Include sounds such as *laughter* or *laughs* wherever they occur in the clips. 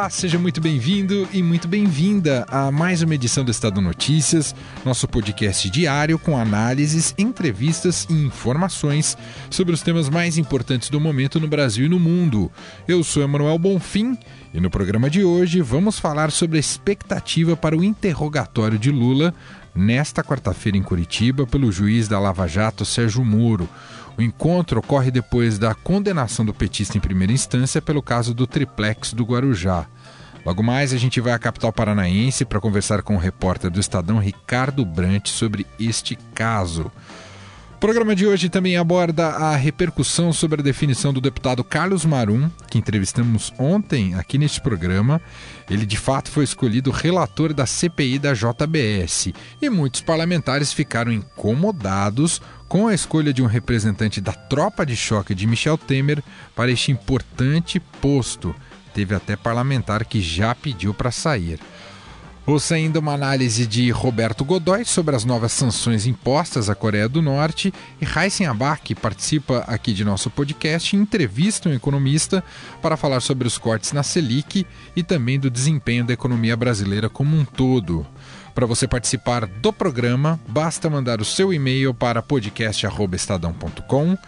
Olá, seja muito bem-vindo e muito bem-vinda a mais uma edição do Estado Notícias, nosso podcast diário com análises, entrevistas e informações sobre os temas mais importantes do momento no Brasil e no mundo. Eu sou Emanuel Bonfim e no programa de hoje vamos falar sobre a expectativa para o interrogatório de Lula nesta quarta-feira em Curitiba pelo juiz da Lava Jato Sérgio Moro. O encontro ocorre depois da condenação do petista em primeira instância pelo caso do triplex do Guarujá. Logo mais, a gente vai à capital paranaense para conversar com o repórter do Estadão Ricardo Brant sobre este caso. O programa de hoje também aborda a repercussão sobre a definição do deputado Carlos Marum, que entrevistamos ontem aqui neste programa. Ele de fato foi escolhido relator da CPI da JBS e muitos parlamentares ficaram incomodados com a escolha de um representante da tropa de choque de Michel Temer para este importante posto. Teve até parlamentar que já pediu para sair. Ouça ainda uma análise de Roberto Godoy sobre as novas sanções impostas à Coreia do Norte e Heisen Abak, que participa aqui de nosso podcast, entrevista um economista para falar sobre os cortes na Selic e também do desempenho da economia brasileira como um todo. Para você participar do programa, basta mandar o seu e-mail para podcast@estadão.com.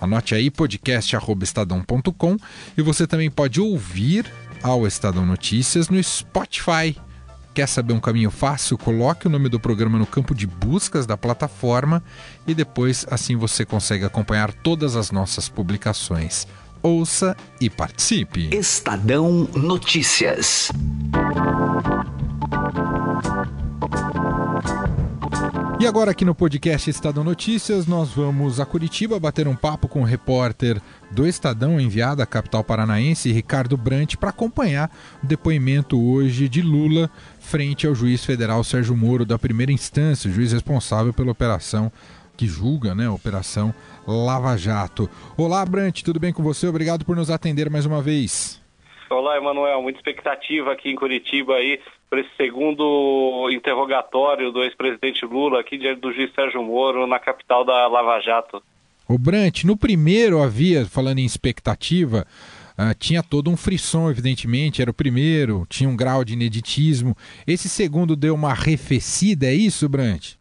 Anote aí podcast@estadão.com e você também pode ouvir ao Estadão Notícias no Spotify. Quer saber um caminho fácil? Coloque o nome do programa no campo de buscas da plataforma e depois assim você consegue acompanhar todas as nossas publicações. Ouça e participe. Estadão Notícias. E agora aqui no podcast Estadão Notícias, nós vamos a Curitiba bater um papo com o repórter do Estadão enviado à capital paranaense, Ricardo Brant, para acompanhar o depoimento hoje de Lula frente ao juiz federal Sérgio Moro da primeira instância, juiz responsável pela operação que julga, né, a operação Lava Jato. Olá, Brant, tudo bem com você? Obrigado por nos atender mais uma vez. Olá, Emanuel. Muita expectativa aqui em Curitiba aí para esse segundo interrogatório do ex-presidente Lula aqui diante do juiz Sérgio Moro na capital da Lava Jato. O Brant, no primeiro havia, falando em expectativa, uh, tinha todo um frisson, evidentemente, era o primeiro, tinha um grau de ineditismo. Esse segundo deu uma arrefecida, é isso, Brant?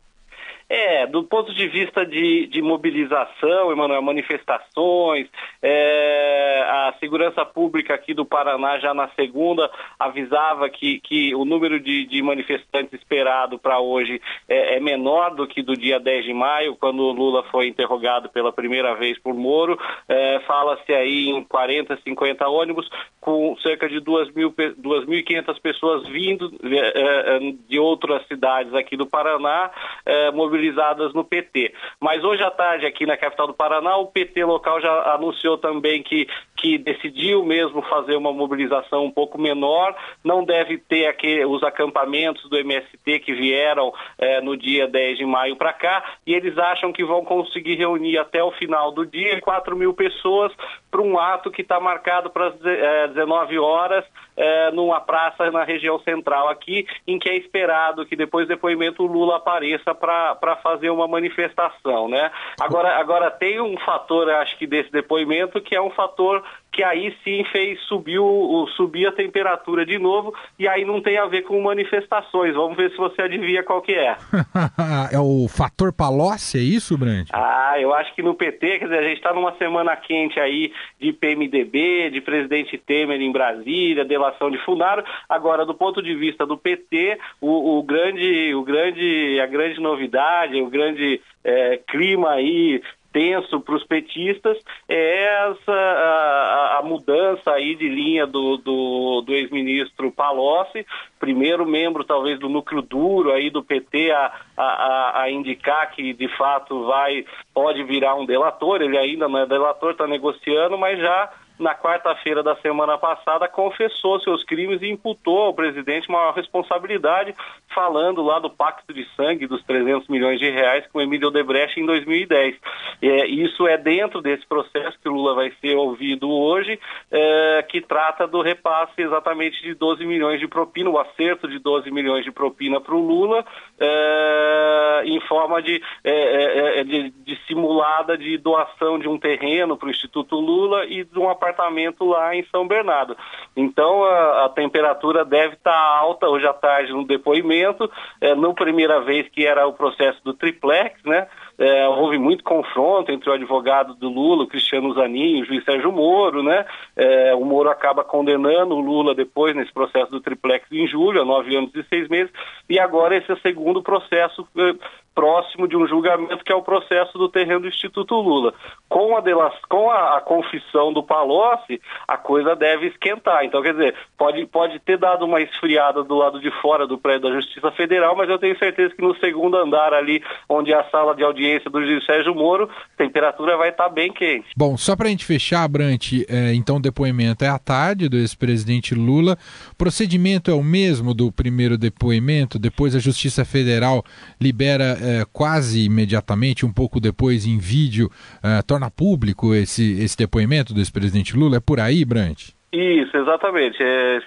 É, do ponto de vista de, de mobilização, Emanuel, manifestações, é, a segurança pública aqui do Paraná já na segunda avisava que, que o número de, de manifestantes esperado para hoje é, é, menor do que do dia 10 de maio, quando o Lula foi interrogado pela primeira vez por Moro. É, Fala-se aí em 40, 50 ônibus, com cerca de 2.500 pessoas vindo é, é, de outras cidades aqui do Paraná, é, mobilizadas no PT. Mas hoje à tarde, aqui na capital do Paraná, o PT local já anunciou também que, que decidiu mesmo fazer uma mobilização um pouco menor, não deve ter aqui os acampamentos do MST que vieram eh, no dia 10 de maio para cá, e eles acham que vão conseguir reunir até o final do dia 4 mil pessoas para um ato que está marcado para as eh, 19 horas eh, numa praça na região central aqui, em que é esperado que depois do depoimento o Lula apareça para para fazer uma manifestação, né? Agora, agora tem um fator, acho que desse depoimento, que é um fator que aí sim fez subir, o, subir a temperatura de novo e aí não tem a ver com manifestações. Vamos ver se você adivinha qual que é. *laughs* é o fator Palocci, é isso, Brand? Ah, eu acho que no PT, quer dizer, a gente está numa semana quente aí de PMDB, de presidente Temer em Brasília, delação de Funaro. Agora, do ponto de vista do PT, o, o grande, o grande, a grande novidade, o grande é, clima aí tenso para os petistas é essa a, a, mudança aí de linha do, do, do ex-ministro Palocci, primeiro membro talvez do núcleo duro aí do PT a, a, a, indicar que de fato vai pode virar um delator, ele ainda não é delator, está negociando, mas já na quarta-feira da semana passada, confessou seus crimes e imputou ao presidente maior responsabilidade, falando lá do pacto de sangue dos 300 milhões de reais com Emílio Odebrecht em 2010. É, isso é dentro desse processo que o Lula vai ser ouvido hoje, é, que trata do repasse exatamente de 12 milhões de propina, o acerto de 12 milhões de propina para o Lula, é, em forma de, é, é, é, de, de, simulada de doação de um terreno para o Instituto Lula e de um apartamento lá em São Bernardo. Então a, a temperatura deve estar tá alta hoje à tarde no depoimento, é, não primeira vez que era o processo do triplex, né? É, houve muito confronto entre o advogado do Lula, o Cristiano Zanin, o juiz Sérgio Moro, né? É, o Moro acaba condenando o Lula depois nesse processo do triplex em julho, a nove anos e seis meses, e agora esse é o segundo processo é, próximo de um julgamento que é o processo do terreno do Instituto Lula. Com a, delas, com a, a, confissão do Palocci, a coisa deve esquentar. Então, quer dizer, pode, pode ter dado uma esfriada do lado de fora do prédio da Justiça Federal, mas eu tenho certeza que no segundo andar ali, onde é a sala de audiência do juiz Sérgio Moro, a temperatura vai estar bem quente. Bom, só para a gente fechar, Brant, é, então o depoimento é à tarde do ex-presidente Lula. O procedimento é o mesmo do primeiro depoimento, depois a Justiça Federal libera é, quase imediatamente, um pouco depois em vídeo, é, torna público esse, esse depoimento do ex-presidente Lula? É por aí, Brant? Isso, exatamente. É,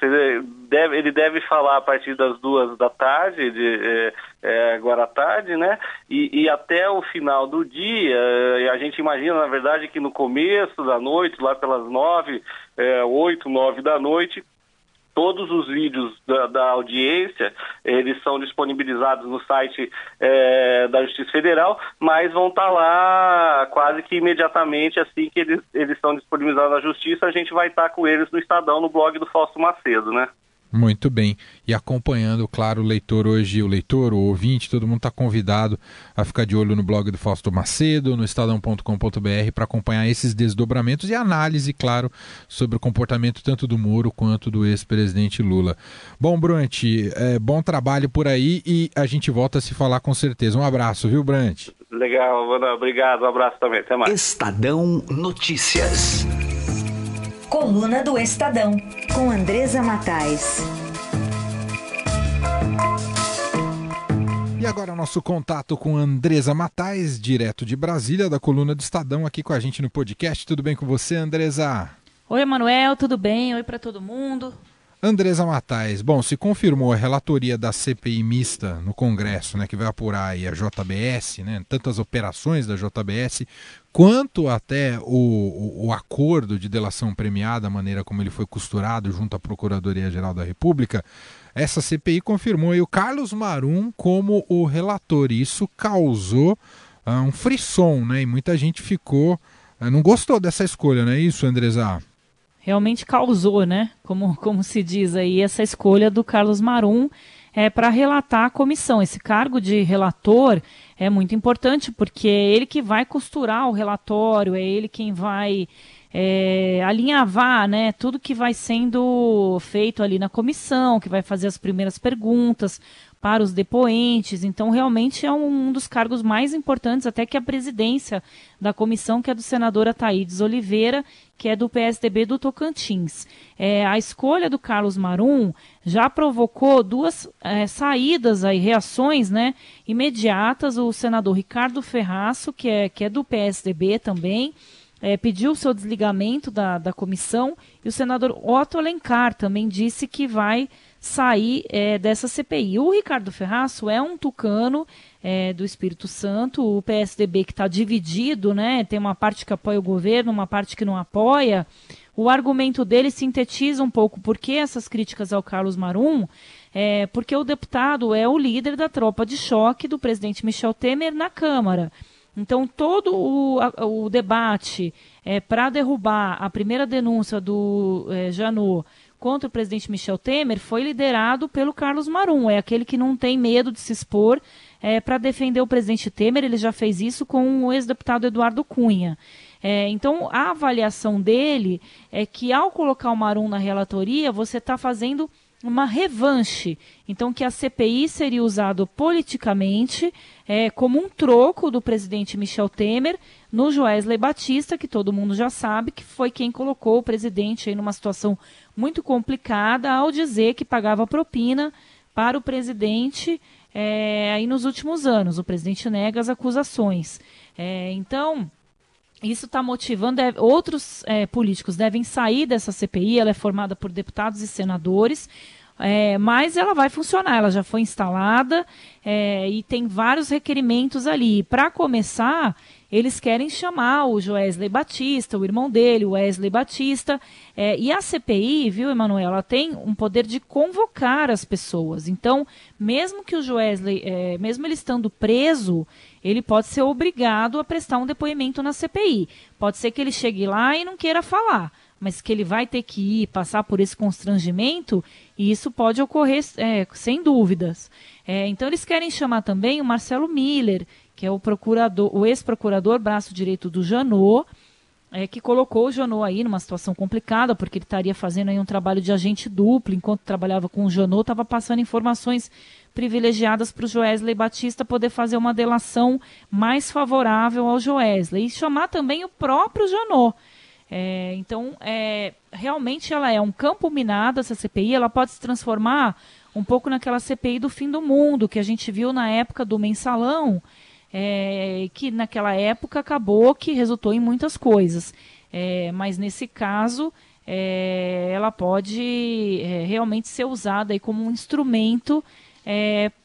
deve, ele deve falar a partir das duas da tarde, de, é, é, agora à tarde, né? E, e, até o final do dia, é, a gente imagina, na verdade, que no começo da noite, lá pelas nove, é, oito, nove da noite, Todos os vídeos da, da, audiência, eles são disponibilizados no site é, da Justiça Federal, mas vão estar tá lá quase que imediatamente assim que eles, eles são disponibilizados na Justiça, a gente vai estar tá com eles no Estadão, no blog do Fausto Macedo, né? Muito bem. E acompanhando, claro, o leitor hoje, o leitor, o ouvinte, todo mundo está convidado a ficar de olho no blog do Fausto Macedo, no estadão.com.br, para acompanhar esses desdobramentos e análise, claro, sobre o comportamento tanto do Moro quanto do ex-presidente Lula. Bom, Brant, é, bom trabalho por aí e a gente volta a se falar com certeza. Um abraço, viu, Brant? Legal, obrigado, um abraço também. Até mais. Estadão Notícias. Coluna do Estadão, com Andresa Matais. E agora nosso contato com Andresa Matais, direto de Brasília, da coluna do Estadão, aqui com a gente no podcast. Tudo bem com você, Andresa? Oi, Emanuel, tudo bem? Oi para todo mundo. Andresa Matais, bom, se confirmou a relatoria da CPI mista no Congresso, né, que vai apurar aí a JBS, né, tantas operações da JBS, quanto até o, o, o, acordo de delação premiada, a maneira como ele foi costurado junto à Procuradoria-Geral da República, essa CPI confirmou aí o Carlos Marum como o relator. E isso causou uh, um frisson, né, e muita gente ficou, uh, não gostou dessa escolha, não é isso, Andresa? Realmente causou, né? Como, *laughs* como se diz aí, essa escolha do Carlos Marum é, para relatar a comissão. Esse cargo de relator é muito importante porque é ele que vai costurar o relatório, é ele quem vai é, alinhavar né, tudo que vai sendo feito ali na comissão, que vai fazer as primeiras perguntas, para os depoentes. Então, realmente é um dos cargos mais importantes, até que a presidência da comissão, que é do senador Ataídes Oliveira, que é do PSDB do Tocantins. É, a escolha do Carlos Marum já provocou duas é, saídas aí, reações né, imediatas. O senador Ricardo Ferraço, que é, que é do PSDB também, é, pediu o seu desligamento da, da comissão, e o senador Otto Alencar também disse que vai sair é, dessa CPI. O Ricardo Ferraço é um tucano é, do Espírito Santo, o PSDB que está dividido, né? Tem uma parte que apoia o governo, uma parte que não apoia. O argumento dele sintetiza um pouco por que essas críticas ao Carlos Marum, é, porque o deputado é o líder da tropa de choque do presidente Michel Temer na Câmara. Então, todo o, a, o debate é, para derrubar a primeira denúncia do é, Janot contra o presidente Michel Temer foi liderado pelo Carlos Marum. É aquele que não tem medo de se expor é, para defender o presidente Temer. Ele já fez isso com o ex-deputado Eduardo Cunha. É, então, a avaliação dele é que ao colocar o Marum na relatoria, você está fazendo uma revanche. Então, que a CPI seria usado politicamente é, como um troco do presidente Michel Temer no Joesley Batista, que todo mundo já sabe que foi quem colocou o presidente em numa situação muito complicada ao dizer que pagava propina para o presidente é, aí nos últimos anos. O presidente nega as acusações. É, então, isso está motivando, é, outros é, políticos devem sair dessa CPI, ela é formada por deputados e senadores, é, mas ela vai funcionar, ela já foi instalada é, e tem vários requerimentos ali. Para começar, eles querem chamar o Joesley Batista, o irmão dele, o Wesley Batista. É, e a CPI, viu, Emanuel, ela tem um poder de convocar as pessoas. Então, mesmo que o Joesley, é, mesmo ele estando preso, ele pode ser obrigado a prestar um depoimento na CPI. Pode ser que ele chegue lá e não queira falar mas que ele vai ter que ir passar por esse constrangimento, e isso pode ocorrer é, sem dúvidas. É, então eles querem chamar também o Marcelo Miller, que é o procurador, o ex-procurador braço direito do Janot, é, que colocou o Janot aí numa situação complicada, porque ele estaria fazendo aí um trabalho de agente duplo, enquanto trabalhava com o Janot, estava passando informações privilegiadas para o Joesley Batista poder fazer uma delação mais favorável ao Joesley. E chamar também o próprio Janot, é, então, é, realmente ela é um campo minado, essa CPI, ela pode se transformar um pouco naquela CPI do fim do mundo, que a gente viu na época do mensalão, é, que naquela época acabou que resultou em muitas coisas. É, mas nesse caso, é, ela pode é, realmente ser usada aí como um instrumento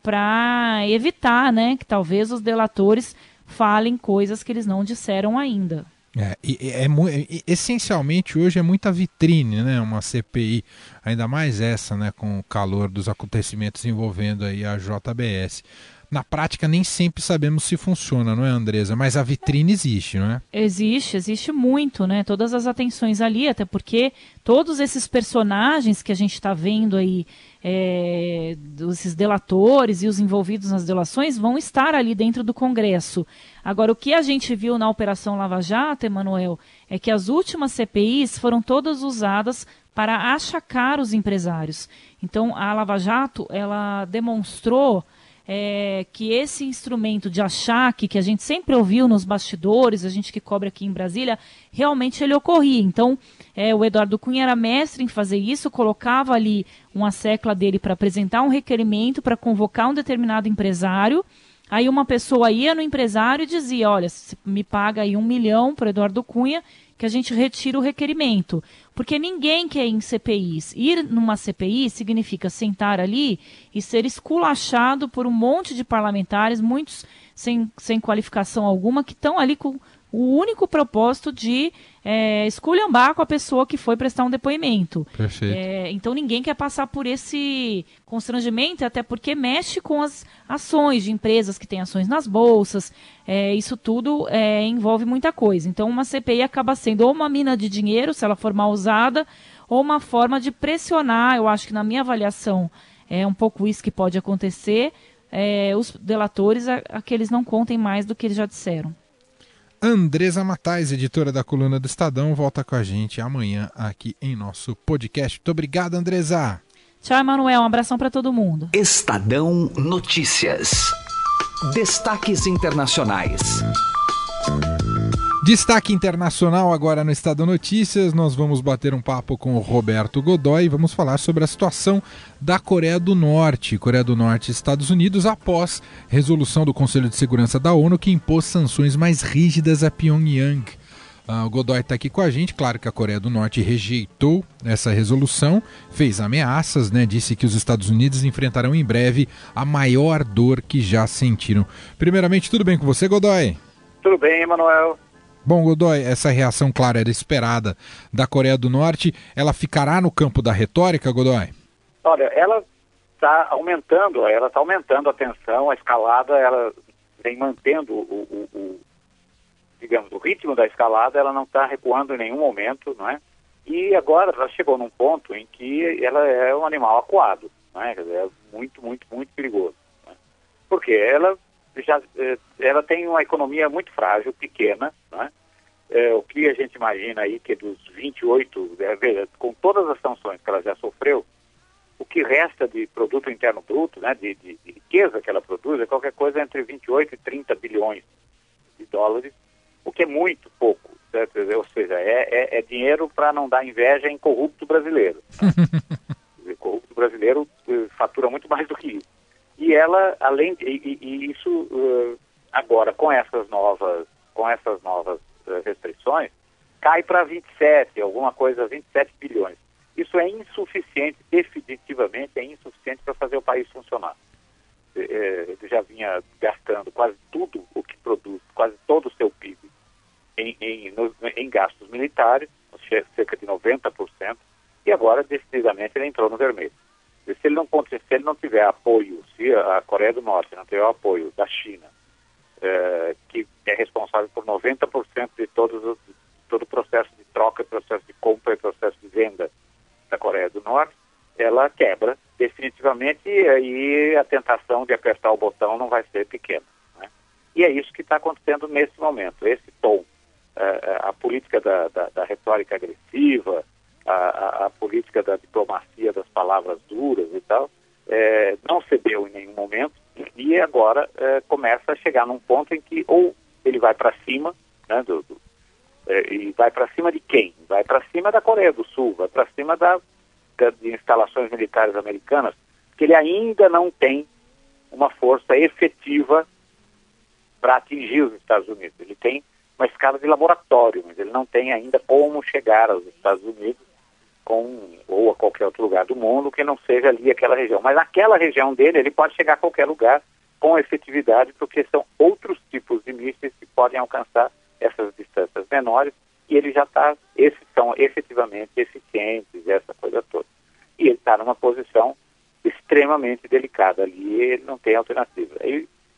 para evitar né, que talvez os delatores falem coisas que eles não disseram ainda. É, é, é, essencialmente hoje é muita vitrine, né? Uma CPI, ainda mais essa, né? Com o calor dos acontecimentos envolvendo aí a JBS. Na prática nem sempre sabemos se funciona, não é, Andresa? Mas a vitrine existe, não é? Existe, existe muito, né? Todas as atenções ali, até porque todos esses personagens que a gente está vendo aí é, esses delatores e os envolvidos nas delações vão estar ali dentro do Congresso. Agora, o que a gente viu na Operação Lava Jato, Emanuel, é que as últimas CPIs foram todas usadas para achacar os empresários. Então, a Lava Jato, ela demonstrou é, que esse instrumento de achaque que a gente sempre ouviu nos bastidores, a gente que cobre aqui em Brasília, realmente ele ocorria. Então, é, o Eduardo Cunha era mestre em fazer isso, colocava ali uma secla dele para apresentar um requerimento para convocar um determinado empresário. Aí uma pessoa ia no empresário e dizia, olha, me paga aí um milhão para Eduardo Cunha que a gente retira o requerimento. Porque ninguém quer ir em CPIs. Ir numa CPI significa sentar ali e ser esculachado por um monte de parlamentares, muitos sem, sem qualificação alguma, que estão ali com o único propósito de é, esculhambar com a pessoa que foi prestar um depoimento. Perfeito. É, então ninguém quer passar por esse constrangimento, até porque mexe com as ações de empresas que têm ações nas bolsas. É, isso tudo é, envolve muita coisa. Então uma CPI acaba sendo ou uma mina de dinheiro, se ela for mal usada, ou uma forma de pressionar. Eu acho que na minha avaliação é um pouco isso que pode acontecer. É, os delatores a, a que eles não contem mais do que eles já disseram. Andresa Matais, editora da coluna do Estadão, volta com a gente amanhã aqui em nosso podcast. Muito obrigado, Andresa. Tchau, Emanuel. Um abração para todo mundo. Estadão Notícias. Destaques internacionais. Destaque internacional agora no Estado Notícias. Nós vamos bater um papo com o Roberto Godoy vamos falar sobre a situação da Coreia do Norte, Coreia do Norte e Estados Unidos, após resolução do Conselho de Segurança da ONU que impôs sanções mais rígidas a Pyongyang. Uh, o Godoy está aqui com a gente. Claro que a Coreia do Norte rejeitou essa resolução, fez ameaças, né? Disse que os Estados Unidos enfrentarão em breve a maior dor que já sentiram. Primeiramente, tudo bem com você, Godoy? Tudo bem, Emanuel. Bom, Godoy, essa reação, claro, era esperada da Coreia do Norte. Ela ficará no campo da retórica, Godoy? Olha, ela está aumentando, ela está aumentando a tensão, a escalada, ela vem mantendo o, o, o, digamos, o ritmo da escalada, ela não está recuando em nenhum momento, não é? E agora ela chegou num ponto em que ela é um animal acuado, não é? É muito, muito, muito perigoso. Né? Porque ela já eh, ela tem uma economia muito frágil, pequena, né? É, o que a gente imagina aí que dos 28, é, com todas as sanções que ela já sofreu, o que resta de produto interno bruto, né, de, de, de riqueza que ela produz, é qualquer coisa entre 28 e 30 bilhões de dólares, o que é muito pouco. Certo? Ou seja, é, é, é dinheiro para não dar inveja em corrupto brasileiro. *laughs* Né? corrupto brasileiro uh, fatura muito mais do que isso. E ela, além de, e, e isso uh, agora com essas novas, com essas novas restrições, cai para 27, alguma coisa, 27 bilhões. Isso é insuficiente, definitivamente é insuficiente para fazer o país funcionar. Ele já vinha gastando quase tudo o que produz, quase todo o seu PIB em, em, em gastos militares, cerca de 90%, e agora, decididamente, ele entrou no vermelho. Se ele não, se ele não tiver apoio, se a Coreia do Norte não tiver apoio da China, eh, que é responsável por 90% de todos os, todo o processo de troca, processo de compra e processo de venda da Coreia do Norte, ela quebra definitivamente e aí a tentação de apertar o botão não vai ser pequena. Né? E é isso que está acontecendo nesse momento. Esse tom a, a política da, da, da, retórica agressiva, a, a, a, política da diplomacia das palavras duras e tal, é, não cedeu em nenhum momento e agora é, começa a chegar num ponto em que ou ele vai para cima, né, do, do, é, e vai para cima de quem? Vai para cima da Coreia do Sul, vai para cima da, da, de instalações militares americanas, que ele ainda não tem uma força efetiva para atingir os Estados Unidos. Ele tem uma escala de laboratório, mas ele não tem ainda como chegar aos Estados Unidos ou a qualquer outro lugar do mundo que não seja ali aquela região. Mas naquela região dele, ele pode chegar a qualquer lugar com efetividade, porque são outros tipos de mísseis que podem alcançar essas distâncias menores e ele já está, esses são efetivamente eficientes, essa coisa toda. E ele está numa posição extremamente delicada ali, ele não tem alternativa.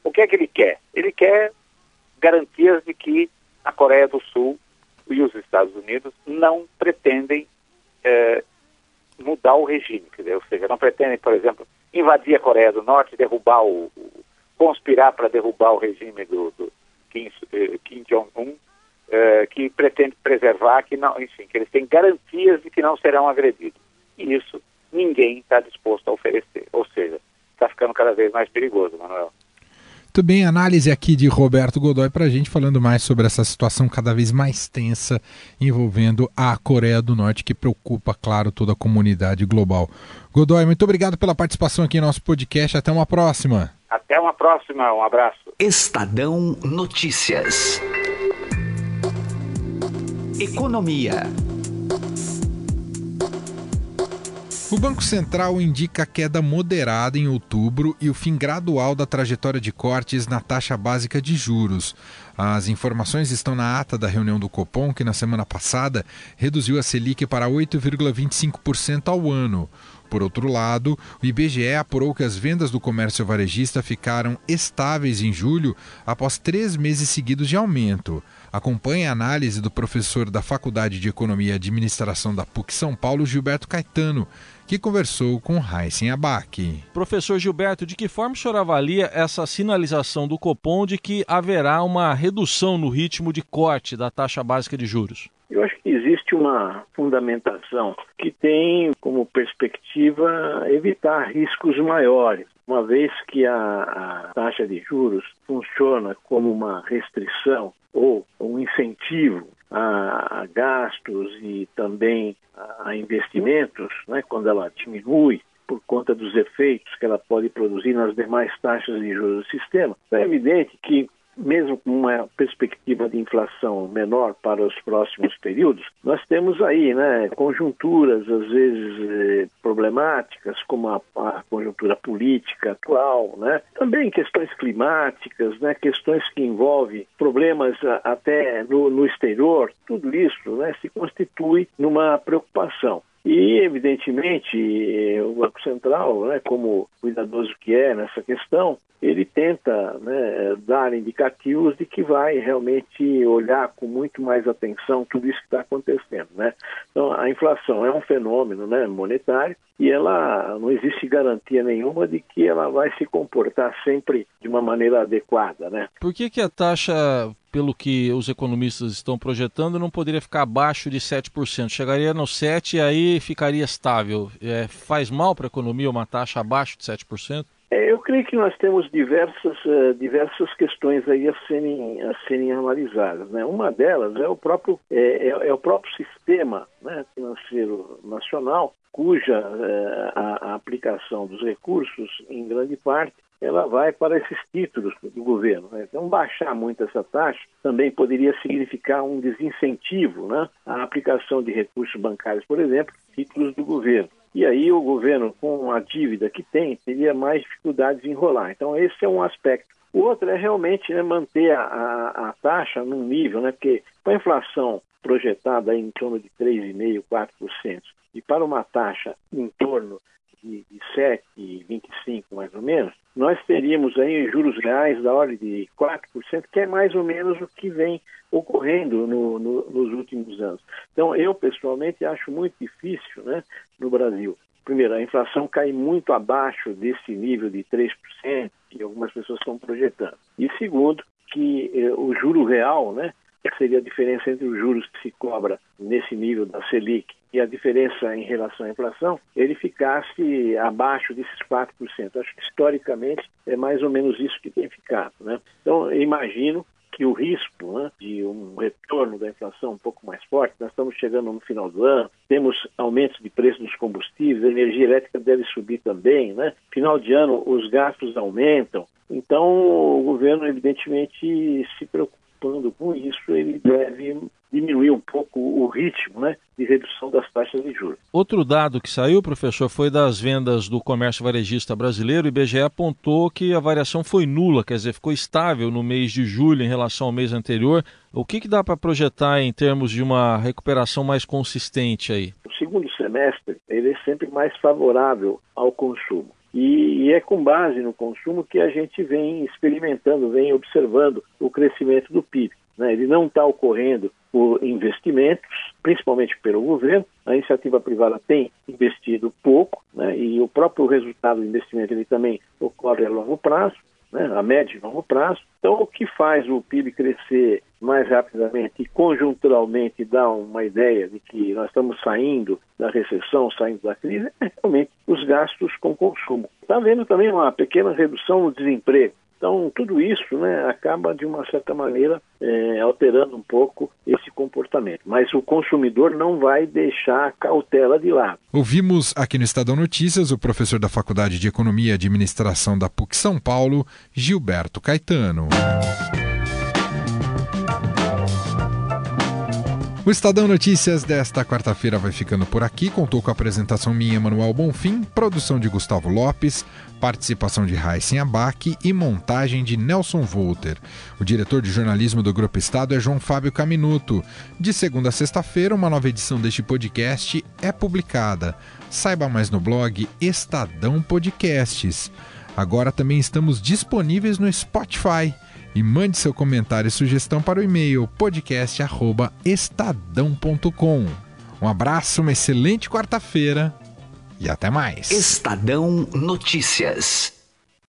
O que é que ele quer? Ele quer garantias de que a Coreia do Sul e os Estados Unidos não pretendem mudar o regime, dizer, ou seja, não pretendem, por exemplo, invadir a Coreia do Norte, derrubar o, o conspirar para derrubar o regime do, do Kim, eh, Kim Jong-un, eh, que pretende preservar, que não, enfim, que eles têm garantias de que não serão agredidos. E isso ninguém está disposto a oferecer. Ou seja, está ficando cada vez mais perigoso, Manuel. Muito bem, análise aqui de Roberto Godoy para a gente falando mais sobre essa situação cada vez mais tensa envolvendo a Coreia do Norte, que preocupa, claro, toda a comunidade global. Godoy, muito obrigado pela participação aqui em nosso podcast. Até uma próxima. Até uma próxima, um abraço. Estadão Notícias. Economia. O Banco Central indica queda moderada em outubro e o fim gradual da trajetória de cortes na taxa básica de juros. As informações estão na ata da reunião do Copom, que na semana passada reduziu a Selic para 8,25% ao ano. Por outro lado, o IBGE apurou que as vendas do comércio varejista ficaram estáveis em julho após três meses seguidos de aumento. Acompanhe a análise do professor da Faculdade de Economia e Administração da PUC São Paulo, Gilberto Caetano, que conversou com Heisen Abac. Professor Gilberto, de que forma o senhor avalia essa sinalização do Copom de que haverá uma redução no ritmo de corte da taxa básica de juros? Eu acho que existe uma fundamentação que tem como perspectiva evitar riscos maiores, uma vez que a, a taxa de juros funciona como uma restrição ou um incentivo a, a gastos e também a investimentos, né, quando ela diminui por conta dos efeitos que ela pode produzir nas demais taxas de juros do sistema, é evidente que mesmo com uma perspectiva de inflação menor para os próximos períodos, nós temos aí né, conjunturas, às vezes, eh, problemáticas, como a, a, conjuntura política atual, né? também questões climáticas, né, questões que envolvem problemas até no, no exterior, tudo isso né, se constitui numa preocupação. E, evidentemente, o Banco Central, né, como cuidadoso que é nessa questão, ele tenta né, dar indicativos de que vai realmente olhar com muito mais atenção tudo isso que está acontecendo. Né? Então, a inflação é um fenômeno né, monetário e ela não existe garantia nenhuma de que ela vai se comportar sempre de uma maneira adequada. Né? Por que, que a taxa pelo que os economistas estão projetando, não poderia ficar abaixo de 7%. Chegaria no 7% e aí ficaria estável. É, faz mal para a economia uma taxa abaixo de 7%? É, eu creio que nós temos diversas, uh, diversas questões aí a serem, a serem analisadas. Né? Uma delas é o próprio, é, é, é o próprio sistema né, financeiro nacional cuja eh, a, a aplicação dos recursos, em grande parte, ela vai para esses títulos do governo. Né? Então, baixar muito essa taxa também poderia significar um desincentivo né, à aplicação de recursos bancários, por exemplo, títulos do governo. E aí o governo, com a dívida que tem, teria mais dificuldades em enrolar. Então, esse é um aspecto. O outro é realmente né, manter a, a, a, taxa num nível, né, porque com a inflação projetada em torno de 3,5%, 4%, e para uma taxa em torno de, de 7,25% mais ou menos, nós teríamos aí juros reais da ordem de 4%, que é mais ou menos o que vem ocorrendo no, no, nos últimos anos. Então, eu pessoalmente acho muito difícil né, no Brasil. Primeiro, a inflação cai muito abaixo desse nível de 3% que algumas pessoas estão projetando. E segundo, que eh, o juro real, né, seria a diferença entre os juros que se cobra nesse nível da Selic e a diferença em relação à inflação, ele ficasse abaixo desses 4%. Acho que historicamente é mais ou menos isso que tem ficado. Né? Então, imagino que o risco né, de um retorno da inflação um pouco mais forte, nós estamos chegando no final do ano, temos aumentos de preço dos combustíveis, a energia elétrica deve subir também, né? Final de ano os gastos aumentam, então o governo evidentemente se preocupa preocupando com isso, ele deve diminuir um pouco o ritmo né, de redução das taxas de juros. Outro dado que saiu, professor, foi das vendas do comércio varejista brasileiro. O IBGE apontou que a variação foi nula, quer dizer, ficou estável no mês de julho em relação ao mês anterior. O que, que dá para projetar em termos de uma recuperação mais consistente aí? O segundo semestre ele é sempre mais favorável ao consumo. E, e, é com base no consumo que a gente vem experimentando, vem observando o crescimento do PIB. Né? Ele não está ocorrendo por investimentos, principalmente pelo governo. A iniciativa privada tem investido pouco, né? e o próprio resultado do investimento ele também ocorre a longo prazo né, a médio e longo prazo. Então, o que faz o PIB crescer mais rapidamente e conjunturalmente dá uma ideia de que nós estamos saindo da recessão, saindo da crise, é realmente os gastos com consumo. Está havendo também uma pequena redução no desemprego. Então, tudo isso né, acaba, de uma certa maneira, é, alterando um pouco esse comportamento. Mas o consumidor não vai deixar a cautela de lado. Ouvimos aqui no Estadão Notícias o professor da Faculdade de Economia e Administração da PUC São Paulo, Gilberto Caetano. O Estadão Notícias desta quarta-feira vai ficando por aqui. Contou com a apresentação minha, Manuel Bonfim, produção de Gustavo Lopes, participação de Raíssen Abac e montagem de Nelson Volter. O diretor de jornalismo do Grupo Estado é João Fábio Caminuto. De segunda a sexta-feira, uma nova edição deste podcast é publicada. Saiba mais no blog Estadão Podcasts. Agora também estamos disponíveis no Spotify e mande seu comentário e sugestão para o e-mail podcast@estadão.com. Um abraço, uma excelente quarta-feira e até mais. Estadão Notícias.